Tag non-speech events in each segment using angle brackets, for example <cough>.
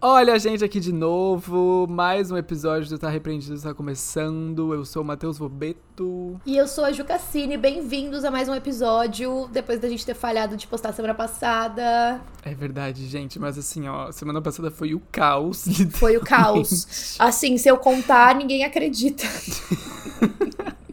Olha a gente aqui de novo, mais um episódio do Tá Repreendido está começando. Eu sou o Matheus Vobeto. E eu sou a Ju Cassini, bem-vindos a mais um episódio, depois da gente ter falhado de postar semana passada. É verdade, gente, mas assim, ó, semana passada foi o caos. Foi o caos. Assim, se eu contar, ninguém acredita. <laughs>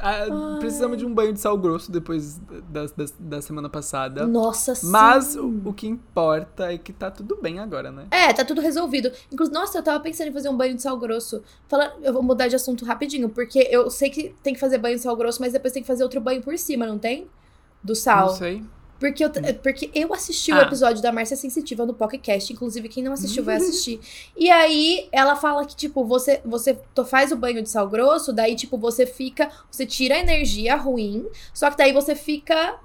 Ah, precisamos de um banho de sal grosso depois da, da, da semana passada. Nossa, sim. Mas o, o, que importa é que tá tudo bem agora, né? É, tá tudo resolvido. Inclusive, nossa, eu tava pensando em fazer um banho de sal grosso. Fala, eu vou mudar de assunto rapidinho, porque eu sei que tem que fazer banho de sal grosso, mas depois tem que fazer outro banho por cima, não tem? Do sal. Não sei. Porque eu, porque eu assisti ah. o episódio da Márcia Sensitiva no Pocket Inclusive, quem não assistiu vai <laughs> assistir. E aí, ela fala que, tipo, você, você faz o banho de sal grosso, daí, tipo, você fica. Você tira a energia ruim, só que daí você fica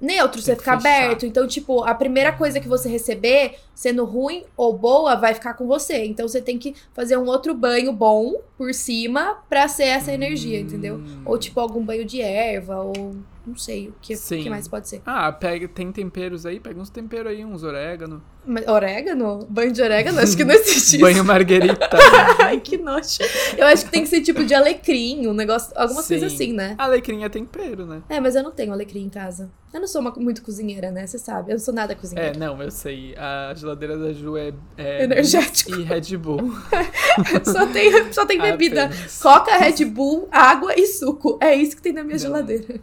neutro, você fica fechar. aberto. Então, tipo, a primeira coisa que você receber, sendo ruim ou boa, vai ficar com você. Então, você tem que fazer um outro banho bom por cima pra ser essa energia, hum. entendeu? Ou, tipo, algum banho de erva, ou não sei o que, que mais pode ser. Ah, pega, tem temperos aí? Pega uns temperos aí, uns orégano. orégano? Banho de orégano? Acho que não <laughs> existe isso. Banho marguerita. <laughs> Ai, que nojo. Eu acho que tem que ser tipo de alecrim, um negócio, algumas coisas assim, né? Alecrim é tempero, né? É, mas eu não tenho alecrim em casa. Eu não sou uma, muito cozinheira, né? Você sabe, eu não sou nada cozinheira. É, não, eu sei. A geladeira da Ju é... é Energético. E Red Bull. <laughs> só tem, só tem bebida. Apenas. Coca, Red Bull, água e suco. É isso que tem na minha não. geladeira.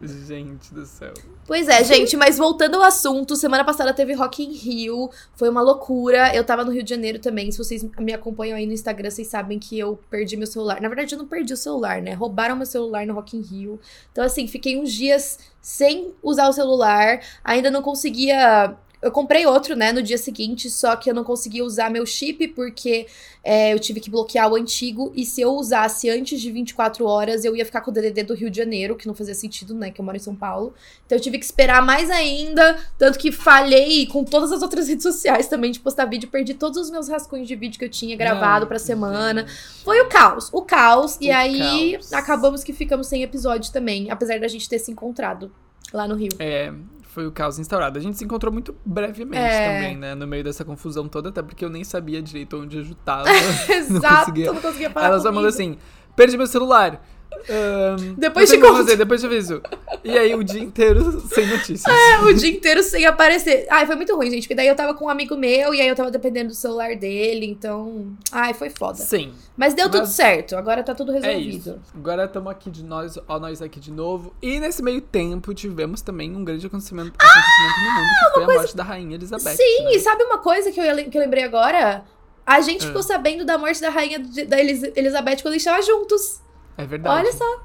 Gente do céu. Pois é, gente, mas voltando ao assunto, semana passada teve Rock in Rio, foi uma loucura. Eu tava no Rio de Janeiro também. Se vocês me acompanham aí no Instagram, vocês sabem que eu perdi meu celular. Na verdade, eu não perdi o celular, né? Roubaram meu celular no Rock in Rio. Então, assim, fiquei uns dias sem usar o celular. Ainda não conseguia eu comprei outro, né, no dia seguinte, só que eu não consegui usar meu chip porque é, eu tive que bloquear o antigo. E se eu usasse antes de 24 horas, eu ia ficar com o DDD do Rio de Janeiro, que não fazia sentido, né, que eu moro em São Paulo. Então eu tive que esperar mais ainda. Tanto que falhei com todas as outras <laughs> redes sociais também de postar vídeo. Perdi todos os meus rascunhos de vídeo que eu tinha gravado não, pra semana. Gente. Foi o caos, o caos. O e aí caos. acabamos que ficamos sem episódio também, apesar da gente ter se encontrado lá no Rio. É, foi o caos instaurado. A gente se encontrou muito brevemente é. também, né? No meio dessa confusão toda, até porque eu nem sabia direito onde eu tava. Exato, <laughs> <laughs> não conseguia, não conseguia falar Ela só mandou assim, perdi meu celular. Um, depois de conto. Fazer, depois te aviso. E aí o dia inteiro <laughs> sem notícias. É, o dia inteiro sem aparecer. Ai, foi muito ruim, gente. Porque daí eu tava com um amigo meu e aí eu tava dependendo do celular dele. Então. Ai, foi foda. Sim. Mas deu Mas... tudo certo. Agora tá tudo resolvido. É isso. Agora estamos aqui de nós, ó, nós aqui de novo. E nesse meio tempo tivemos também um grande acontecimento, ah, acontecimento no mundo, que foi coisa... a morte da rainha Elizabeth. Sim, né? e sabe uma coisa que eu, que eu lembrei agora? A gente é. ficou sabendo da morte da rainha da Elizabeth quando eles estavam juntos. É verdade. Olha só.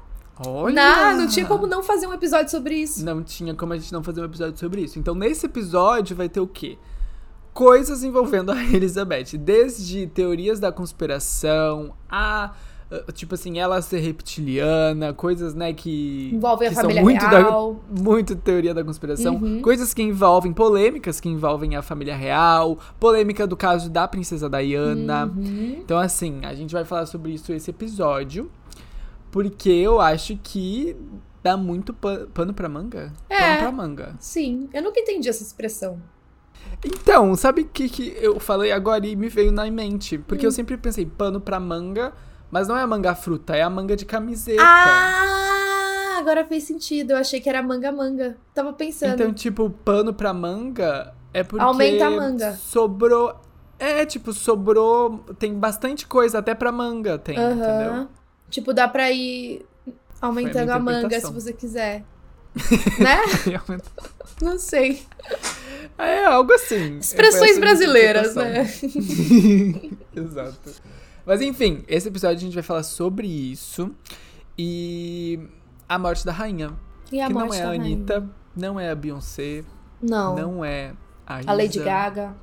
Olha! Não, não tinha como não fazer um episódio sobre isso. Não tinha como a gente não fazer um episódio sobre isso. Então, nesse episódio vai ter o quê? Coisas envolvendo a <laughs> Elizabeth. Desde teorias da conspiração a ah, tipo assim, ela ser reptiliana, coisas, né, que envolvem que a família muito real, da, muito teoria da conspiração, uhum. coisas que envolvem polêmicas que envolvem a família real, polêmica do caso da princesa Diana. Uhum. Então assim, a gente vai falar sobre isso esse episódio. Porque eu acho que dá muito pano pra manga. É. Pano pra manga. Sim. Eu nunca entendi essa expressão. Então, sabe o que, que eu falei agora e me veio na mente? Porque hum. eu sempre pensei pano pra manga, mas não é a manga fruta, é a manga de camiseta. Ah, agora fez sentido. Eu achei que era manga-manga. Tava pensando. Então, tipo, pano pra manga é porque. Aumenta a manga. Sobrou. É, tipo, sobrou. Tem bastante coisa, até pra manga tem, uhum. entendeu? Tipo, dá pra ir aumentando a, a manga se você quiser. <laughs> né? Não sei. É algo assim. Expressões brasileiras, né? <laughs> Exato. Mas enfim, esse episódio a gente vai falar sobre isso e a morte da rainha. E a que morte não é a Anitta, rainha. não é a Beyoncé, não, não é a, a Lady Gaga,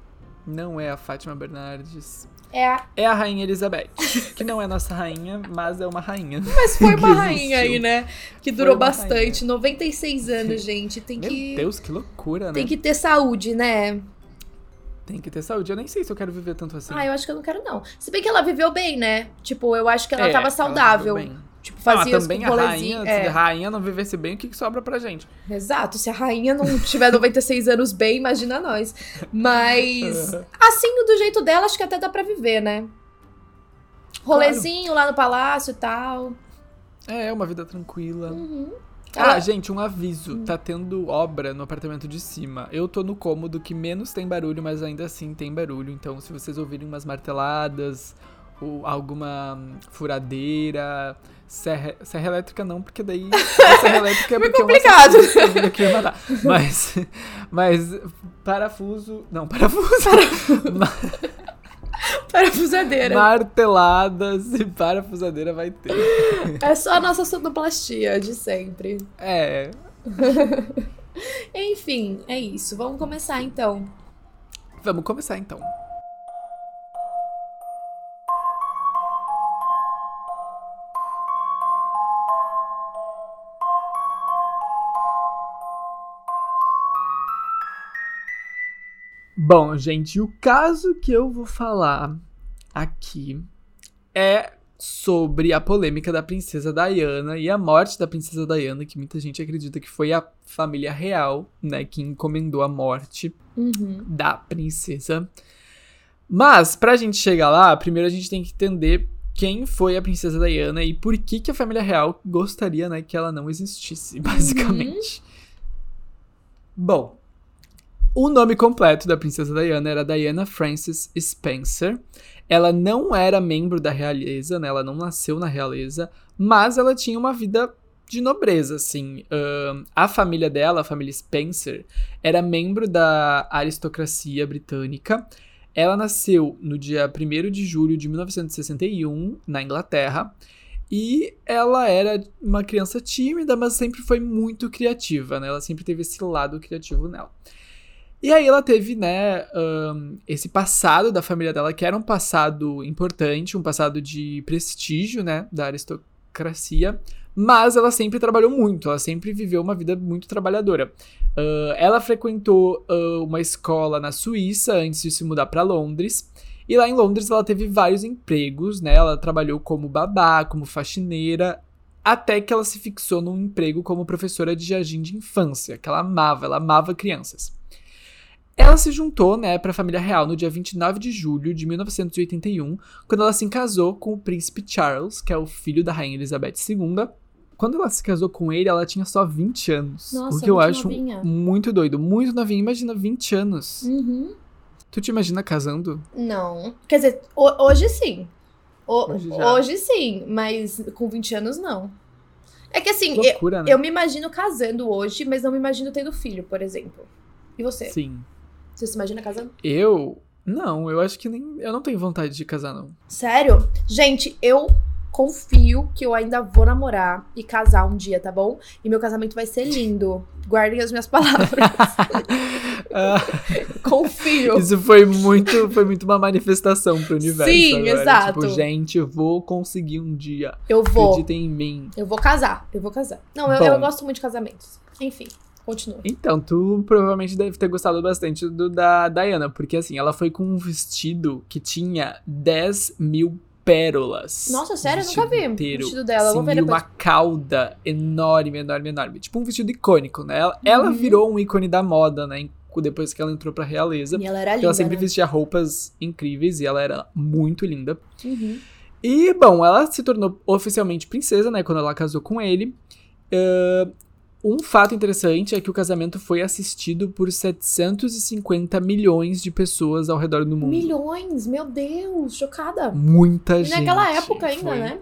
não é a Fátima Bernardes. É a... é a Rainha Elizabeth. Que não é nossa rainha, mas é uma rainha. Mas foi uma <laughs> rainha aí, né? Que durou bastante. Rainha. 96 anos, gente. Tem Meu que. Deus, que loucura, né? Tem que ter saúde, né? Tem que ter saúde. Eu nem sei se eu quero viver tanto assim. Ah, eu acho que eu não quero, não. Se bem que ela viveu bem, né? Tipo, eu acho que ela é, tava saudável. Ela Tipo, Ah, fazia os também a rainha, é. se a rainha não vivesse bem, o que, que sobra pra gente? Exato, se a rainha não tiver 96 anos bem, imagina nós. Mas, <laughs> assim, do jeito dela, acho que até dá pra viver, né? Rolezinho lá no palácio e tal. É, uma vida tranquila. Uhum. Ah, Ela- gente, um aviso. Tá tendo obra no apartamento de cima. Eu tô no cômodo que menos tem barulho, mas ainda assim tem barulho. Então, se vocês ouvirem umas marteladas ou alguma hum, furadeira, serra, serra elétrica não, porque daí <laughs> a serra elétrica é Muito porque complicado. é um assassino que matar. Mas, <laughs> mas parafuso, não, parafuso. <laughs> Parafusadeira. marteladas e parafusadeira vai ter. É só a nossa sonoplastia de sempre. É, Enfim, é isso. Vamos começar então. vamos começar então. Bom, gente, o caso que eu vou falar aqui é sobre a polêmica da princesa Diana e a morte da princesa Diana, que muita gente acredita que foi a família real, né, que encomendou a morte Uhum. da princesa. Mas, pra gente chegar lá, primeiro a gente tem que entender quem foi a princesa Diana e por que, que a família real gostaria, né, que ela não existisse, <laughs> basicamente. Bom, o nome completo da princesa Diana era Diana Frances Spencer. Ela não era membro da realeza, né? Ela não nasceu na realeza, mas ela tinha uma vida de nobreza, assim. Ahn, a família dela, a família Spencer, era membro da aristocracia britânica. Ela nasceu no dia 1 de julho de 1961, na Inglaterra. E ela era uma criança tímida, mas sempre foi muito criativa, né? Ela sempre teve esse lado criativo nela. E aí ela teve, né, ahn, esse passado da família dela, que era um passado importante, um passado de prestígio, né, da aristocracia, mas ela sempre trabalhou muito, ela sempre viveu uma vida muito trabalhadora. Ah, ela frequentou ah, uma escola na Suíça antes de se mudar para Londres. E lá em Londres ela teve vários empregos, né? Ela trabalhou como babá, como faxineira, até que ela se fixou num emprego como professora de jardim de infância, que ela amava, ela amava crianças. Ela se juntou, né, para a família real no dia 29 de julho de 1981, quando ela se casou com o príncipe Charles, que é o filho da rainha Elizabeth II. Quando ela se casou com ele, ela tinha só 20 anos. Nossa, o que eu acho novinha. muito doido, muito novinha. Imagina 20 anos. Uhum. Tu te imagina casando? Não. Quer dizer, ho- hoje sim. O- Hoje hoje sim, mas com 20 anos não. É que assim, eu, Loucura, né? eu me imagino casando hoje, mas não me imagino tendo filho, por exemplo. E você? Sim. Você se imagina casando? Eu. Não, eu acho que nem. Eu não tenho vontade de casar, não. Sério? Gente, eu confio que eu ainda vou namorar e casar um dia, tá bom? E meu casamento vai ser lindo. Guardem as minhas <laughs> palavras. Ah, confio. isso foi muito, foi muito uma manifestação pro universo. Sim, agora. exato. Tipo, gente, eu vou conseguir um dia. Eu vou. Acreditem em mim. Eu vou casar. Eu vou casar. Não, eu, eu gosto muito de casamentos. Enfim, continua. Então, tu provavelmente deve ter gostado bastante do da Diana, porque assim, ela foi com um vestido que tinha 10 mil pérolas. Nossa, sério? Eu nunca vi o inteiro. vestido dela. Eu vou Sim, ver depois. uma cauda enorme, enorme, enorme. Tipo um vestido icônico, né? Ela, ela Uhum. virou um ícone da moda, né? Depois que ela entrou pra realeza. E ela era Porque linda, ela sempre né? vestia roupas incríveis e ela era muito linda. Uhum. E, bom, ela se tornou oficialmente princesa, né? Quando ela casou com ele. Ahn, um fato interessante é que o casamento foi assistido por 750 milhões de pessoas ao redor do mundo. Milhões, meu Deus, chocada. Muita E gente. naquela época ainda, Foi né?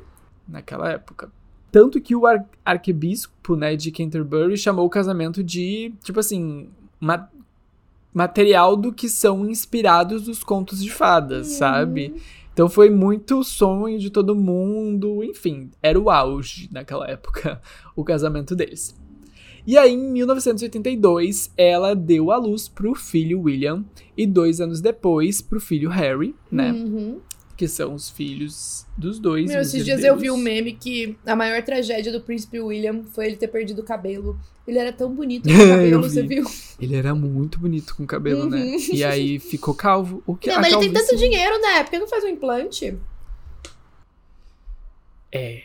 Naquela época. Tanto que o ar- arquebispo, né, de Canterbury chamou o casamento de, tipo assim, ma- material do que são inspirados os contos de fadas, sabe? Então foi muito sonho de todo mundo, enfim, era o auge naquela época, <laughs> o casamento deles. E aí, em 1982, ela deu à luz pro filho William e dois anos depois pro filho Harry, né? Uhum. Que são os filhos dos dois. Meu, esses dias eu vi um meme que a maior tragédia do príncipe William foi ele ter perdido o cabelo. Ele era tão bonito com o <laughs> cabelo, Eu você vi. viu? Ele era muito bonito com o cabelo, né? Uhum. E aí ficou calvo. O que Não, mas ele tem calvície- tanto dinheiro, né? Por que não faz um implante? É.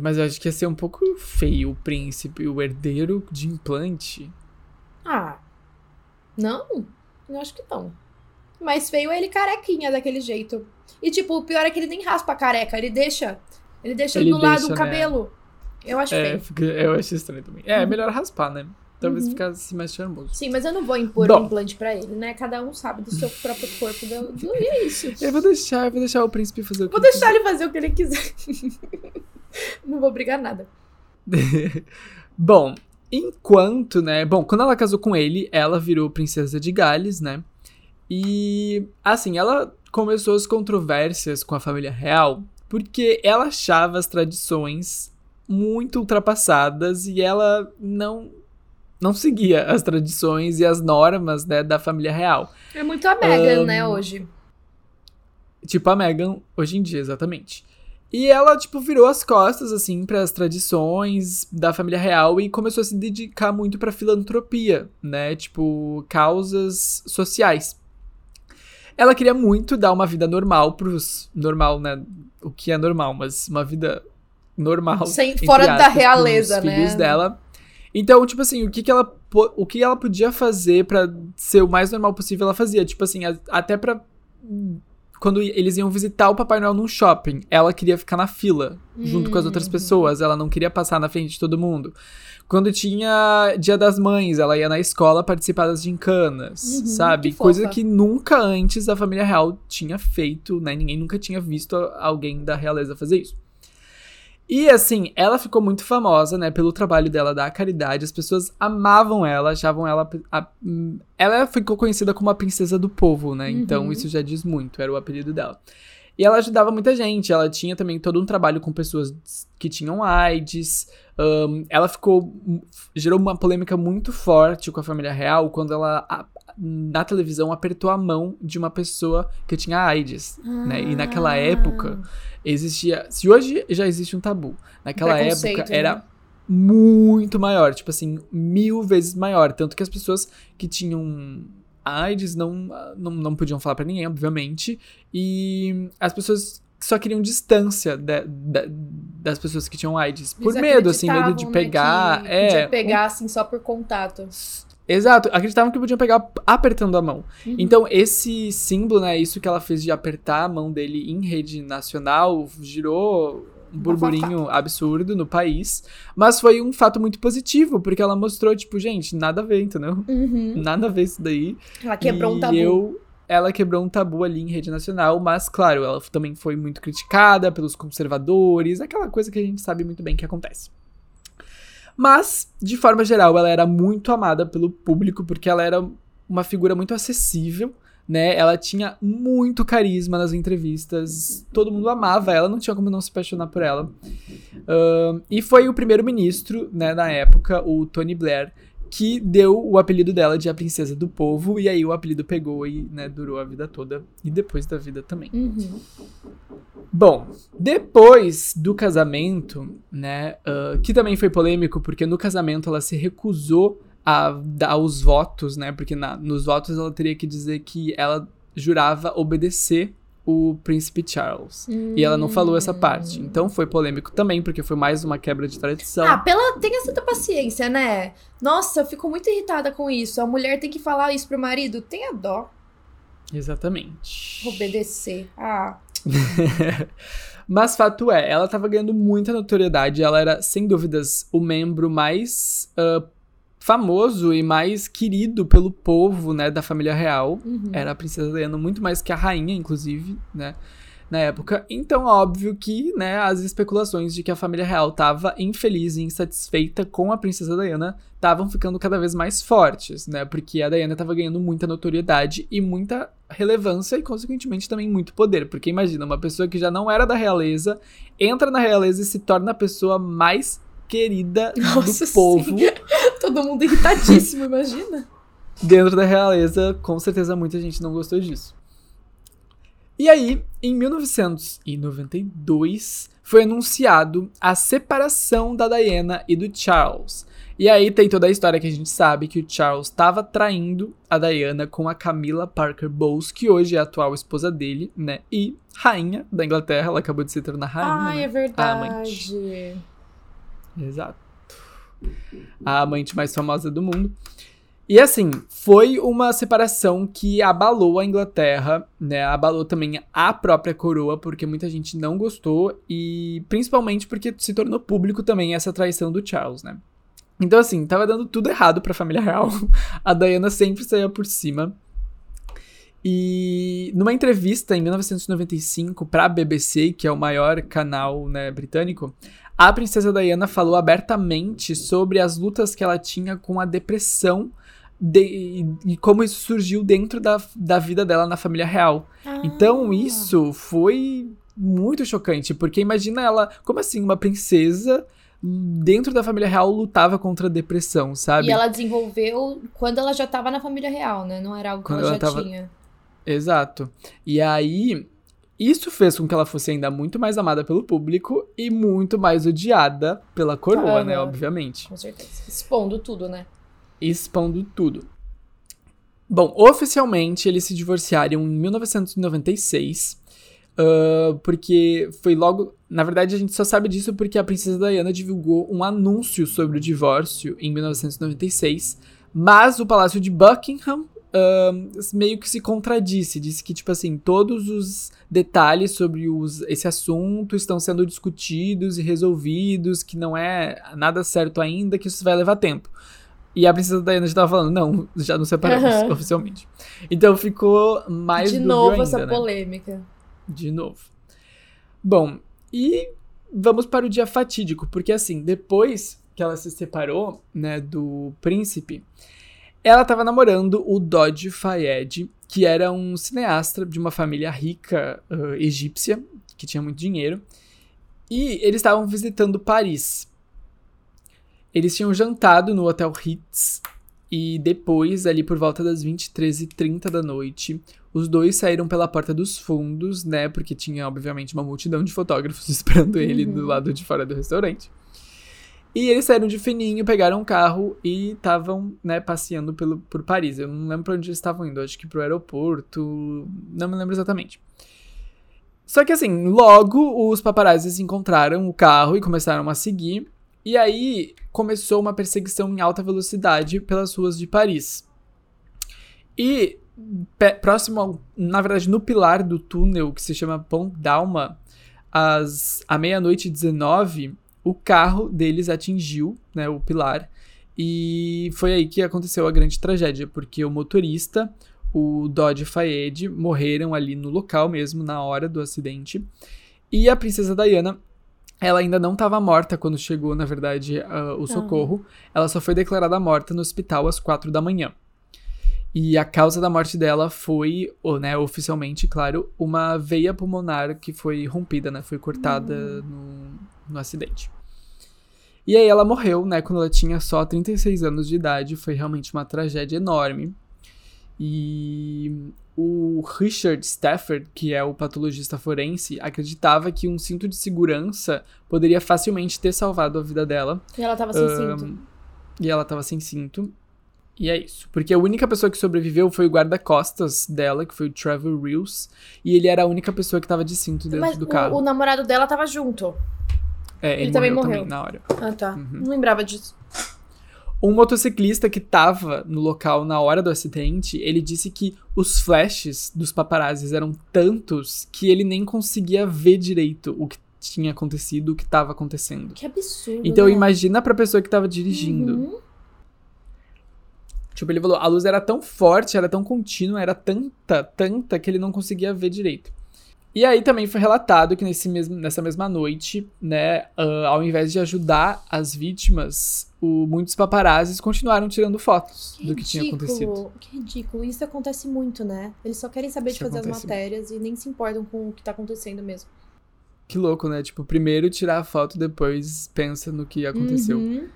Mas eu acho que ia ser um pouco feio o príncipe, o herdeiro de implante. Ah. Não? Eu acho que não. Mas feio é ele carequinha daquele jeito. E, tipo, o pior é que ele nem raspa a careca, ele deixa. Ele deixa Ele do lado o né? cabelo. Eu acho É, feio. eu acho estranho também. É, é melhor raspar, né? Talvez ficasse mais charmoso. Sim, mas eu não vou impor Bom. um implante pra ele, né? Cada um sabe do seu próprio corpo. Do... do- E é isso. Eu vou deixar, eu vou deixar o príncipe fazer o que Vou ele deixar ele fazer o que ele quiser. <laughs> não vou brigar nada. <laughs> Bom, enquanto, né? Bom, quando ela casou com ele, ela virou princesa de Gales, né? E, assim, ela começou as controvérsias com a família real porque ela achava as tradições muito ultrapassadas e ela não não seguia as tradições e as normas, né, da família real. É muito a Megan, Ahn, né, hoje. Tipo a Meghan hoje em dia, exatamente. E ela, tipo, virou as costas, assim, para as tradições da família real e começou a se dedicar muito pra filantropia, né? Tipo, causas sociais. Ela queria muito dar uma vida normal pros. Normal, né? O que é normal, mas uma vida normal. Sem- fora da aspas, pros realeza, filhos né? dela. Então, tipo assim, o que, que ela o que ela podia fazer pra ser o mais normal possível, ela fazia. Tipo assim, a- até pra. Quando eles iam visitar o Papai Noel num shopping, ela queria ficar na fila, junto com as outras Hum. pessoas. Ela não queria passar na frente de todo mundo. Quando tinha Dia das Mães, ela ia na escola participar das gincanas, Uhum, sabe? que Coisa que nunca antes a família real tinha feito, né? Ninguém nunca tinha visto alguém da realeza fazer isso. E assim, ela ficou muito famosa, né, pelo trabalho dela da caridade. As pessoas amavam ela, achavam ela. a- hum, ela ficou conhecida como a princesa do povo, né? Então Uhum. isso já diz muito, era o apelido dela. E ela ajudava muita gente. Ela tinha também todo um trabalho com pessoas que tinham AIDS. ahn, ela ficou. gerou uma polêmica muito forte com a família real quando ela. Na televisão apertou a mão de uma pessoa que tinha AIDS, né? E naquela Ah. época existia. Se hoje já existe um tabu, naquela época né? era muito maior, tipo assim, mil vezes maior. Tanto que as pessoas que tinham AIDS não, não, não podiam falar pra ninguém, obviamente. E as pessoas só queriam distância da- da- das pessoas que tinham AIDS. Por medo, assim, medo de né, pegar. que é, Podia pegar, assim, só por contato. Exato, acreditavam que podiam pegar apertando a mão. Uhum. Então, esse símbolo, né, isso que ela fez de apertar a mão dele em rede nacional, girou um burburinho absurdo no país, mas foi um fato muito positivo, porque ela mostrou, tipo, gente, nada a ver, entendeu? Uhum. Nada a ver isso daí. Ela quebrou e um tabu. Eu, ela quebrou um tabu ali em rede nacional, mas, claro, ela também foi muito criticada pelos conservadores, aquela coisa que a gente sabe muito bem que acontece. Mas, de forma geral, ela era muito amada pelo público, porque ela era uma figura muito acessível, né? Ela tinha muito carisma nas entrevistas, todo mundo amava ela, não tinha como não se apaixonar por ela. Ahn, e foi o primeiro-ministro, né, na época, o Tony Blair, que deu o apelido dela de a princesa do povo, e aí o apelido pegou e, né, durou a vida toda, e depois da vida também. Uhum. Bom, depois do casamento, né, ah, que também foi polêmico, porque no casamento ela se recusou a dar os votos, né, porque na- nos votos ela teria que dizer que ela jurava obedecer o príncipe Charles. E ela não falou essa parte. Então foi polêmico também, porque foi mais uma quebra de tradição. Ah, pela... tenha santa paciência, né? Nossa, eu fico muito irritada com isso. A mulher tem que falar isso pro marido. Tenha dó. Exatamente. Obedecer. Ah. <laughs> Mas fato é, ela tava ganhando muita notoriedade. Ela era, sem dúvidas, o membro mais ah, famoso e mais querido pelo povo, né, da família real. Uhum. Era a princesa Diana, muito mais que a rainha, inclusive, né? Na época. Então, óbvio que, né, as especulações de que a família real tava infeliz e insatisfeita com a princesa Diana estavam ficando cada vez mais fortes, né? Porque a Diana tava ganhando muita notoriedade e muita relevância e, consequentemente, também muito poder. Porque imagina, uma pessoa que já não era da realeza, entra na realeza e se torna a pessoa mais querida Nossa, do povo sim. <laughs> Todo mundo irritadíssimo, imagina. <laughs> dentro da realeza, com certeza muita gente não gostou disso. E aí, em 1992, foi anunciado a separação da Diana e do Charles. E aí tem toda a história que a gente sabe que o Charles estava traindo a Diana com a Camila Parker Bowles, que hoje é a atual esposa dele, né? E rainha da Inglaterra, ela acabou de se tornar rainha. Ai, né? é verdade. Exato. A amante mais famosa do mundo. E assim, foi uma separação que abalou a Inglaterra, né? Abalou também a própria coroa, porque muita gente não gostou e principalmente porque se tornou público também essa traição do Charles, né? Então assim, tava dando tudo errado para a família real. <laughs> A Diana sempre saía por cima. E numa entrevista em 1995 para a BBC, que é o maior canal né, britânico, a princesa Diana falou abertamente sobre as lutas que ela tinha com a depressão de, e como isso surgiu dentro da, da vida dela na família real. Ah. Então isso foi muito chocante, porque imagina ela, como assim, uma princesa dentro da família real lutava contra a depressão, sabe? E ela desenvolveu quando ela já tava na família real, né? Não era algo que ela, ela já tava- tinha. Exato. E aí, isso fez com que ela fosse ainda muito mais amada pelo público e muito mais odiada pela coroa, né? Obviamente. Com certeza. Expondo tudo, né? expondo tudo. Bom, oficialmente eles se divorciaram em 1996, ah, porque foi logo. Na verdade, a gente só sabe disso porque a princesa Diana divulgou um anúncio sobre o divórcio em 1996, mas o Palácio de Buckingham. Ah, meio que se contradisse, disse que, tipo assim, todos os detalhes sobre os, esse assunto estão sendo discutidos e resolvidos, que não é nada certo ainda, que isso vai levar tempo. E a princesa Diana já tava falando, não, já nos separamos Aham. oficialmente. Então ficou mais De novo ainda, essa né? polêmica. De novo. Bom, e vamos para o dia fatídico, porque assim, depois que ela se separou, né, do príncipe, ela tava namorando o Dodge Fayed, que era um cineasta de uma família rica ah, egípcia, que tinha muito dinheiro, e eles estavam visitando Paris. Eles tinham jantado no Hotel Ritz e depois, ali por volta das 23h30 da noite, os dois saíram pela porta dos fundos, né? Porque tinha, obviamente, uma multidão de fotógrafos <laughs> esperando ele do lado de fora do restaurante. E eles saíram de fininho, pegaram um carro e estavam, né, passeando pelo, por Paris. Eu não lembro pra onde eles estavam indo, acho que pro aeroporto, não me lembro exatamente. Só que assim, logo os paparazzis encontraram o carro e começaram a seguir. E aí começou uma perseguição em alta velocidade pelas ruas de Paris. E próximo, ao, na verdade, no pilar do túnel que se chama Pont d'Alma, às meia-noite e 19, o carro deles atingiu, né, o pilar. E foi aí que aconteceu a grande tragédia, porque o motorista, o Dodge Fayed, morreram ali no local mesmo, na hora do acidente. E a princesa Diana, ela ainda não estava morta quando chegou, na verdade, ah, o socorro. Ela só foi declarada morta no hospital às quatro da manhã. E a causa da morte dela foi, né, oficialmente, claro, uma veia pulmonar que foi rompida, né? Foi cortada no, no acidente. E aí ela morreu, né, quando ela tinha só 36 anos de idade. Foi realmente uma tragédia enorme. E o Richard Stafford, que é o patologista forense, acreditava que um cinto de segurança poderia facilmente ter salvado a vida dela. E ela tava sem Ahn, cinto. E ela tava sem cinto. E é isso. Porque a única pessoa que sobreviveu foi o guarda-costas dela, que foi o Trevor Reels. E ele era a única pessoa que tava de cinto dentro Mas do o, carro. o namorado dela tava junto. É, ele, ele também morreu, também na hora. Ah, tá. Uhum. Não lembrava disso. Um motociclista que tava no local na hora do acidente, ele disse que os flashes dos paparazzis eram tantos que ele nem conseguia ver direito o que tinha acontecido, o que tava acontecendo. Que absurdo. Então né? imagina pra pessoa que tava dirigindo. Uhum. Tipo, ele falou, a luz era tão forte, era tão contínua, era tanta, tanta, que ele não conseguia ver direito. E aí também foi relatado que nesse mesmo, nessa mesma noite, né, ah, ao invés de ajudar as vítimas, o- muitos paparazzis continuaram tirando fotos Que do que tinha acontecido. Que ridículo. Isso acontece muito, né? Eles só querem saber Isso de fazer as matérias e nem se importam com o que tá acontecendo mesmo. Que louco, né? Tipo, primeiro tirar a foto, depois pensa no que aconteceu. Uhum.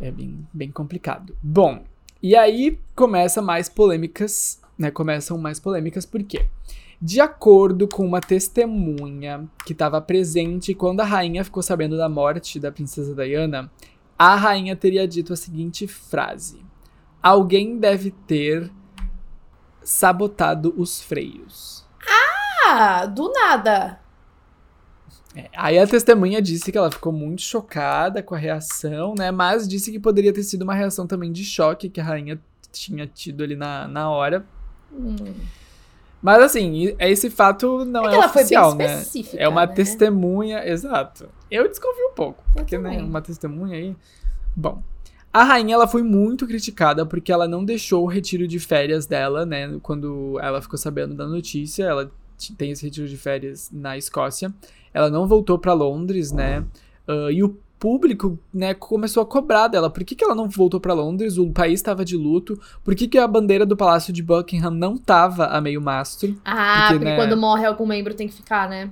É bem, bem complicado. Bom, e aí começa mais polêmicas, né? Começam mais polêmicas, por quê? De acordo com uma testemunha que estava presente quando a rainha ficou sabendo da morte da princesa Diana, a rainha teria dito a seguinte frase: Alguém deve ter sabotado os freios. Ah, do nada. É, aí a testemunha disse que ela ficou muito chocada com a reação, né? Mas disse que poderia ter sido uma reação também de choque que a rainha tinha tido ali na, na hora. Hum. Mas assim, esse fato não É é, oficial, né? É uma né? testemunha, exato. Eu desconfio um pouco, Eu porque né, também. uma testemunha aí. Bom, a rainha ela foi muito criticada porque ela não deixou o retiro de férias dela, né? Quando ela ficou sabendo da notícia, ela tem esse retiro de férias na Escócia. Ela não voltou pra Londres, né? Ah, e o público, né, começou a cobrar dela. Por que, que ela não voltou pra Londres? O país estava de luto. Por que, que a bandeira do Palácio de Buckingham não tava a meio mastro? Ah, Porque, porque, né, quando morre algum membro tem que ficar, né?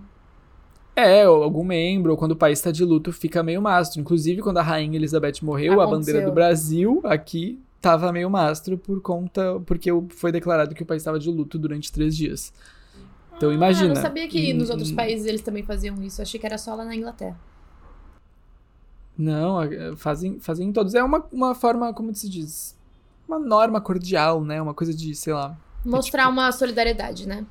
É, ou algum membro, ou quando o país está de luto, fica meio mastro. Inclusive, quando a Rainha Elizabeth morreu, a Aconteceu. bandeira do Brasil aqui tava meio mastro por conta. Porque foi declarado que o país estava de luto durante três dias. Então imagina. Ah, não sabia que nos outros Hum, países eles também faziam isso. Achei que era só lá na Inglaterra. Não, é, fazem, fazem em todos. É uma, uma forma, como se diz? Uma norma cordial, né? Uma coisa de, sei lá. Mostrar tipo- uma solidariedade, né?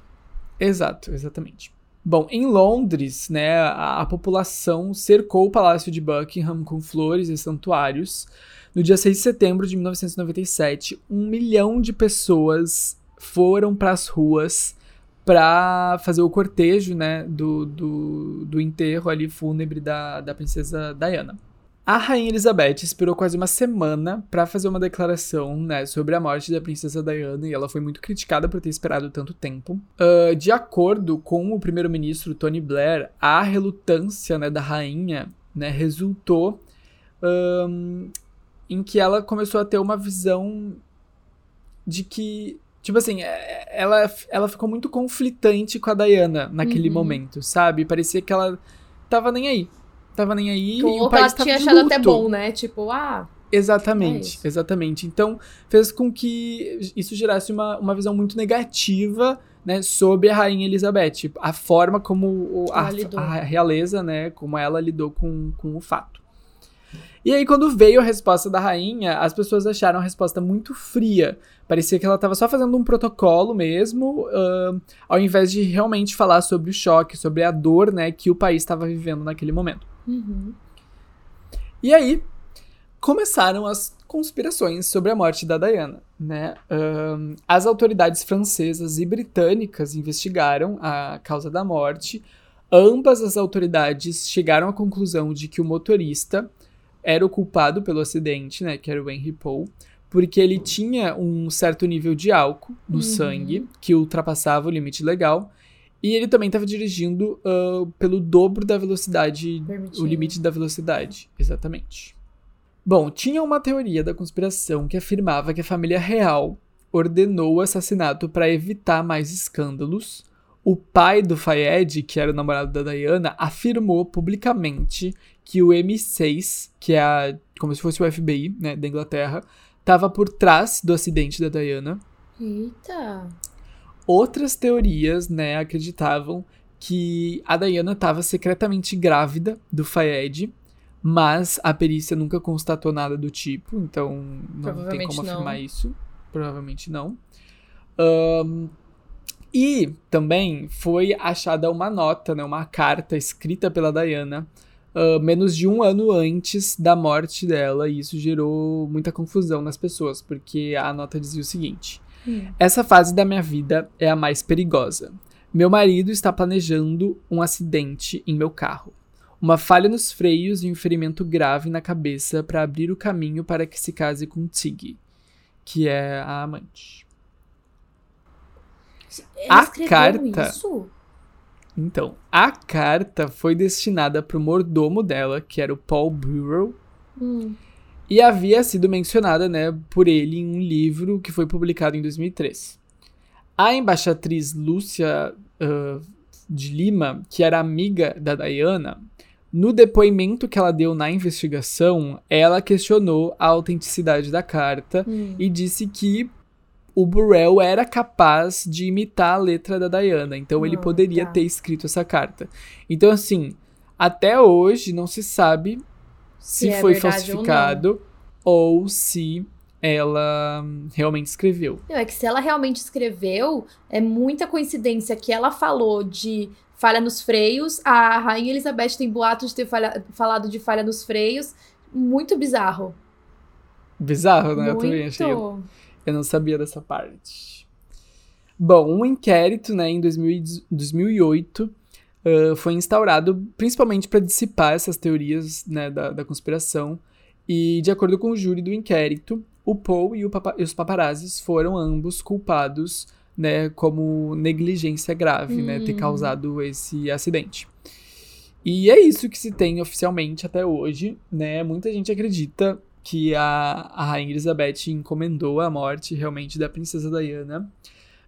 Exato, exatamente. Bom, em Londres, né, a, a população cercou o Palácio de Buckingham com flores e santuários. No dia 6 de setembro de 1997, um milhão de pessoas foram para as ruas para fazer o cortejo, né, do, do, do enterro ali fúnebre da, da princesa Diana. A rainha Elizabeth esperou quase uma semana para fazer uma declaração, né, sobre a morte da princesa Diana e ela foi muito criticada por ter esperado tanto tempo. Ah, de acordo com o primeiro-ministro Tony Blair, a relutância, né, da rainha, né, resultou ahn, em que ela começou a ter uma visão de que Tipo assim, é- ela, ela ficou muito conflitante com a Diana naquele Uhum. momento, sabe? Parecia que ela tava nem aí. Tava nem aí e Ou o ela país tava tinha achado até bom, né? Tipo, ah, É Exatamente, isso. exatamente. Então, fez com que isso gerasse uma, uma visão muito negativa, né, sobre a rainha Elizabeth. A forma como o- a, Ela a realeza, né, como ela lidou com, com o fato. E aí, quando veio a resposta da rainha, as pessoas acharam a resposta muito fria. Parecia que ela estava só fazendo um protocolo mesmo, ahn, ao invés de realmente falar sobre o choque, sobre a dor, né, que o país estava vivendo naquele momento. Uhum. E aí, começaram as conspirações sobre a morte da Diana, né? Ahn, as autoridades francesas e britânicas investigaram a causa da morte. Ambas as autoridades chegaram à conclusão de que o motorista era o culpado pelo acidente, né? Que era o Henry Paul, porque ele tinha um certo nível de álcool no Uhum. sangue que ultrapassava o limite legal. E ele também estava dirigindo ah, pelo dobro da velocidade Permitido. o limite da velocidade, exatamente. Bom, tinha uma teoria da conspiração que afirmava que a família real ordenou o assassinato para evitar mais escândalos. O pai do Fayed, que era o namorado da Diana, afirmou publicamente que o MI6, que é a, como se fosse o FBI, né, da Inglaterra, estava por trás do acidente da Diana. Eita. Outras teorias, né, acreditavam que a Diana estava secretamente grávida do Fayed, mas a perícia nunca constatou nada do tipo, então não tem como não. afirmar isso. Provavelmente não. Ahn, e também foi achada uma nota, né, uma carta escrita pela Diana ah, menos de um ano antes da morte dela, e isso gerou muita confusão nas pessoas, porque a nota dizia o seguinte. Hum. Essa fase da minha vida é a mais perigosa. Meu marido está planejando um acidente em meu carro. Uma falha nos freios e um ferimento grave na cabeça para abrir o caminho para que se case com Tig, que é a amante. Ela A carta- Isso? Então, a carta foi destinada para o mordomo dela, que era o Paul Burrell, Hum. E havia sido mencionada, né, por ele em um livro que foi publicado em 2003. A embaixatriz Lúcia ah, de Lima, que era amiga da Diana, no depoimento que ela deu na investigação, ela questionou a autenticidade da carta Hum. e disse que o Burrell era capaz de imitar a letra da Diana, então ele Ah, poderia tá. ter escrito essa carta. Então, assim, até hoje não se sabe se, é foi falsificado ou, se ela realmente escreveu. Não, é que se ela realmente escreveu, é muita coincidência que ela falou de falha nos freios, a Rainha Elizabeth tem boatos de ter falha- falado de falha nos freios. Muito bizarro. Bizarro, né? Eu Muito. também achei. Eu não sabia dessa parte. Bom, um inquérito, né, em 2000 e 2008 foi instaurado principalmente para dissipar essas teorias, né, da, da conspiração. E, de acordo com o júri do inquérito, o Paul e, o papa- e os paparazzis foram ambos culpados, né, como negligência grave, né, ter Hum. causado esse acidente. E é isso que se tem oficialmente até hoje, né? Muita gente acredita que a, a Rainha Elizabeth encomendou a morte realmente da princesa Diana.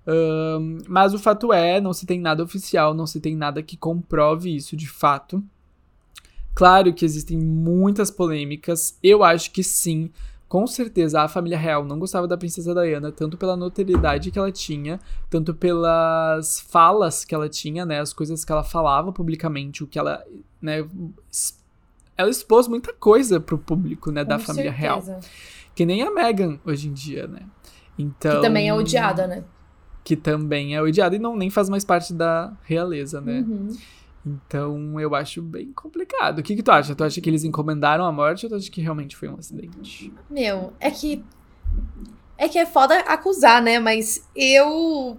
Ahn, mas o fato é, não se tem nada oficial, não se tem nada que comprove isso de fato. Claro que existem muitas polêmicas. Eu acho que sim, com certeza a família real não gostava da princesa Diana, tanto pela notoriedade que ela tinha, tanto pelas falas que ela tinha, né, as coisas que ela falava publicamente, o que ela, né, ela expôs muita coisa pro público, né, da Com família real. certeza. Que nem a Meghan hoje em dia, né? Então, Que também é odiada, né? Que também é odiada e não nem faz mais parte da realeza, né? Uhum. Então eu acho bem complicado. O que, que tu acha? Tu acha que eles encomendaram a morte ou tu acha que realmente foi um acidente? Meu, é que. É que é foda acusar, né? Mas eu.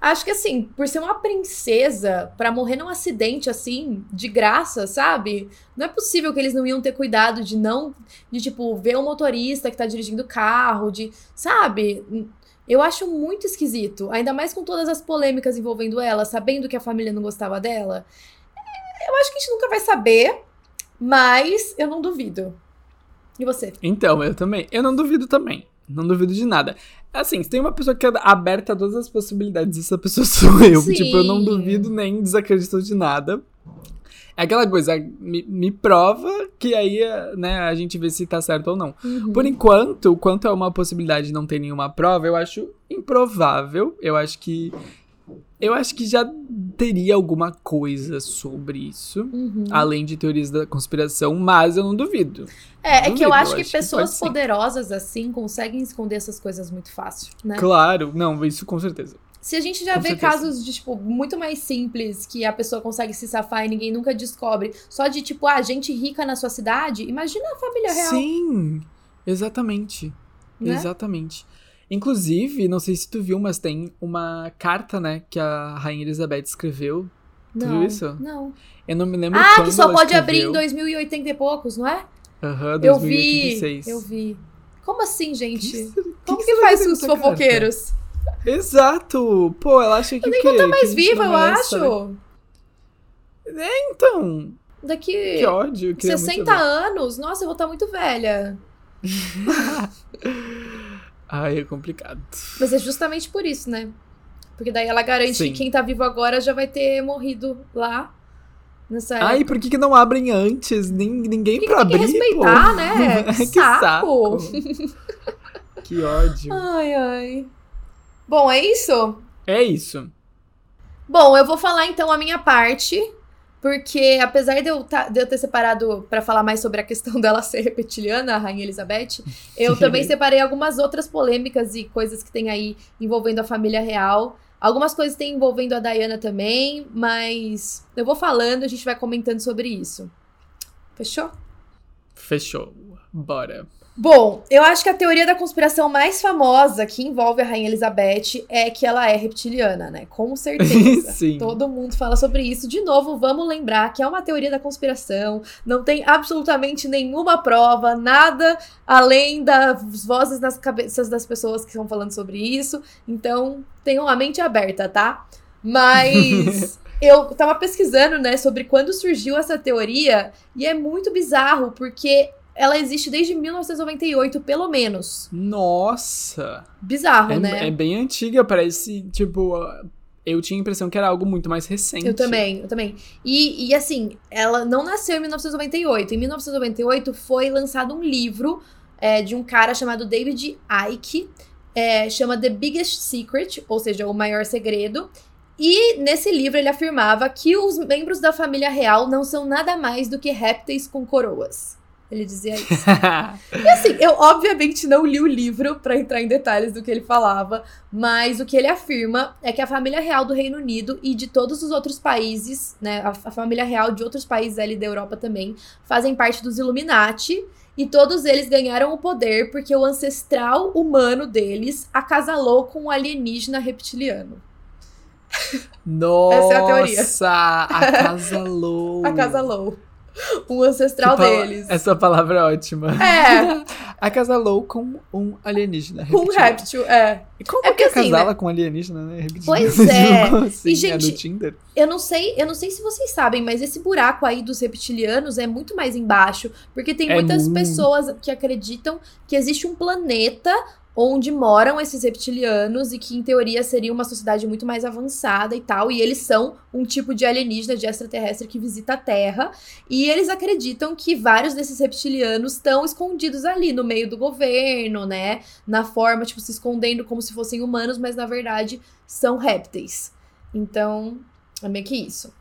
Acho que assim, por ser uma princesa, pra morrer num acidente assim, de graça, sabe? Não é possível que eles não iam ter cuidado de não. De, tipo, ver o motorista que tá dirigindo o carro, de. Sabe? Eu acho muito esquisito. Ainda mais com todas as polêmicas envolvendo ela, sabendo que a família não gostava dela. Eu acho que a gente nunca vai saber, mas eu não duvido. E você? Então, eu também. Eu não duvido também. Não duvido de nada. Assim, se tem uma pessoa que é aberta a todas as possibilidades, essa pessoa <laughs> sou eu. Sim. Tipo, eu não duvido nem desacredito de nada. É aquela coisa, me, me prova que aí, né, a gente vê se tá certo ou não. Uhum. Por enquanto, quanto a uma possibilidade de não ter nenhuma prova, eu acho improvável. Eu acho que. Eu acho que já teria alguma coisa sobre isso. Uhum. Além de teorias da conspiração, mas eu não duvido. É, é que eu acho eu que acho que pessoas sim. poderosas assim conseguem esconder essas coisas muito fácil, né? Claro, não, isso com certeza. Se a gente já Com vê certeza. casos de, tipo, muito mais simples que a pessoa consegue se safar e ninguém nunca descobre, só de, tipo, ah, gente rica na sua cidade, imagina a família real, Sim, exatamente. né? Exatamente. Inclusive, não sei se tu viu, mas tem uma carta, né, que a Rainha Elizabeth escreveu. Tu Não, viu isso? não. Eu não me lembro Ah, que só pode abrir em escreveu. 2080 e poucos, não é? Aham, Eu 2086. vi, eu vi. Como assim, gente? Que- Como que que, faz que tem os fofoqueiros? Exato! Pô, ela acha que Eu nem vou estar mais Que viva, eu merece saber. acho. Então, Daqui que ódio. eu queria muito 60 saber. anos, nossa, eu vou estar muito velha. <laughs> Ai, é complicado. Mas é justamente por isso, né? Porque daí ela garante Sim. que quem tá vivo agora já vai ter morrido lá nessa época. Ai, por que, que não abrem antes? Nem, ninguém Porque pra tem que abrir, respeitar, pô. né? Que <laughs> que saco. saco. <laughs> que ódio. Ai, ai. Bom, é isso? É isso. Bom, eu vou falar então a minha parte, porque apesar de eu, tá- de eu ter separado pra falar mais sobre a questão <laughs> dela ser reptiliana, a Rainha Elizabeth, eu <laughs> também separei algumas outras polêmicas e coisas que tem aí envolvendo a família real. Algumas coisas tem envolvendo a Diana também, mas eu vou falando, a gente vai comentando sobre isso. Fechou? Fechou. Bora. Bom, eu acho que a teoria da conspiração mais famosa que envolve a Rainha Elizabeth é que ela é reptiliana, né? Com certeza. <laughs> Sim. Todo mundo fala sobre isso. De novo, vamos lembrar que é uma teoria da conspiração, não tem absolutamente nenhuma prova, nada além das vozes nas cabeças das pessoas que estão falando sobre isso. Então, tenham a mente aberta, tá? Mas <laughs> eu tava pesquisando, né, sobre quando surgiu essa teoria e é muito bizarro porque ela existe desde 1998, pelo menos. Nossa. Bizarro, É, né? é bem antiga, parece, tipo... Eu tinha a impressão que era algo muito mais recente. Eu também, eu também. E, e assim, ela não nasceu em 1998. Em 1998 foi lançado um livro é, de um cara chamado David Icke, é, chama The Biggest Secret, ou seja, o maior segredo. E nesse livro ele afirmava que os membros da família real não são nada mais do que répteis com coroas. Ele dizia isso. <laughs> e assim, eu obviamente não li o livro para entrar em detalhes do que ele falava, mas o que ele afirma é que a família real do Reino Unido e de todos os outros países, né, a, a família real de outros países ali da Europa também, fazem parte dos Illuminati. E todos eles ganharam o poder porque o ancestral humano deles acasalou com um alienígena reptiliano. Nossa, Essa é a teoria. acasalou. <laughs> Acasalou. <laughs> Um ancestral deles. Essa palavra é ótima. É, <laughs> Acasalou com um alienígena. com um réptil, é. E como É que assim, acasala né? com alienígena, né? Reptiliano? Pois <laughs> é. Assim? E, É gente, Tinder? Eu não sei, eu não sei se vocês sabem, mas esse buraco aí dos reptilianos é muito mais embaixo, porque tem É muitas muito. pessoas que acreditam que existe um planeta onde moram esses reptilianos e que em teoria seria uma sociedade muito mais avançada e tal, e eles são um tipo de alienígena, de extraterrestre que visita a Terra, e eles acreditam que vários desses reptilianos estão escondidos ali no meio do governo, né, na forma tipo se escondendo como se fossem humanos, mas na verdade são répteis. Então, é meio que isso.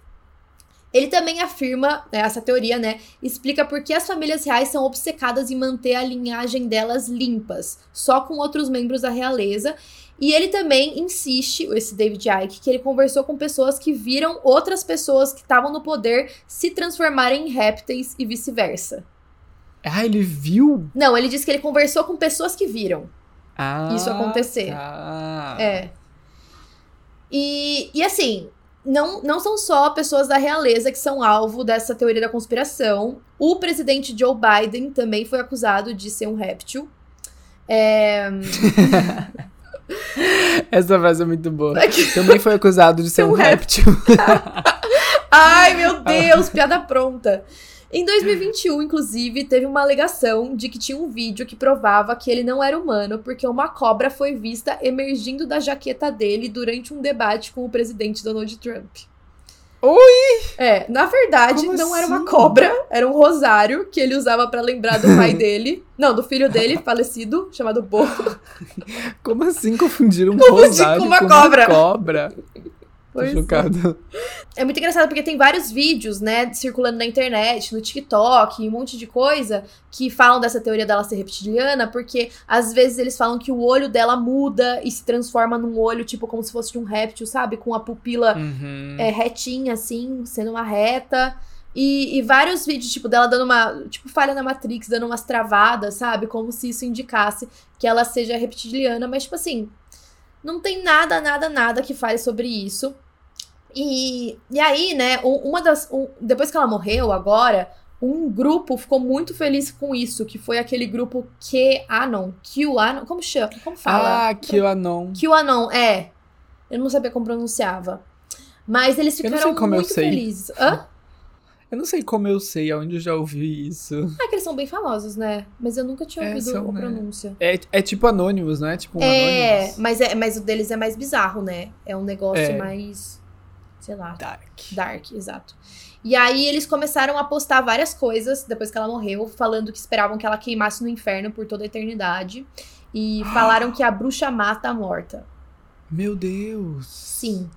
Ele também afirma, né, essa teoria, né, explica por que as famílias reais são obcecadas em manter a linhagem delas limpas, só com outros membros da realeza. E ele também insiste, esse David Icke, que ele conversou com pessoas que viram outras pessoas que estavam no poder se transformarem em répteis e vice-versa. Ah, ele viu? Não, ele disse que ele conversou com pessoas que viram. Ah, Isso acontecer. Tá. É. E, e assim, não, não são só pessoas da realeza que são alvo dessa teoria da conspiração. O presidente Joe Biden também foi acusado de ser um réptil. É, <laughs> Essa frase é muito boa. <laughs> Aqui. Também foi acusado de ser um um réptil. <laughs> Ai, meu Deus, piada pronta. Em 2021, inclusive, teve uma alegação de que tinha um vídeo que provava que ele não era humano, porque uma cobra foi vista emergindo da jaqueta dele durante um debate com o presidente Donald Trump. Oi! É, na verdade, Como não era assim? uma cobra, era um rosário que ele usava pra lembrar do pai dele. <laughs> Não, do filho dele, falecido, chamado Bo. <laughs> Como assim confundiram um Confundi rosário com uma com cobra. Uma cobra? Tô Pois é. chocado. É muito engraçado porque tem vários vídeos, né, circulando na internet, no TikTok, um monte de coisa que falam dessa teoria dela ser reptiliana, porque às vezes eles falam que o olho dela muda e se transforma num olho, tipo, como se fosse de um réptil, sabe? Com a pupila Uhum. é, retinha, assim, sendo uma reta. E, e vários vídeos, tipo, dela dando uma. Tipo, falha na Matrix, dando umas travadas, sabe? Como se isso indicasse que ela seja reptiliana, mas, tipo assim. Não tem nada, nada, nada que fale sobre isso. E, e aí, né, um- uma das. um- depois que ela morreu, agora, um grupo ficou muito feliz com isso, que foi aquele grupo QAnon. QAnon. Como chama? Como fala? Ah, QAnon. QAnon, é. Eu não sabia como pronunciava. Mas eles ficaram muito felizes. Hã? Eu não sei como eu sei, aonde eu já ouvi isso. Ah, que eles são bem famosos, né? Mas eu nunca tinha É, ouvido são, a né? pronúncia. É, é tipo Anonymous, não é? Tipo um É, Anonymous. mas, é, mas o deles é mais bizarro, né? É um negócio É. mais. Sei lá. Dark. Dark, exato. E aí eles começaram a postar várias coisas depois que ela morreu, falando que esperavam que ela queimasse no inferno por toda a eternidade. E <gasps> falaram que a bruxa mata a morta. Meu Deus. Sim.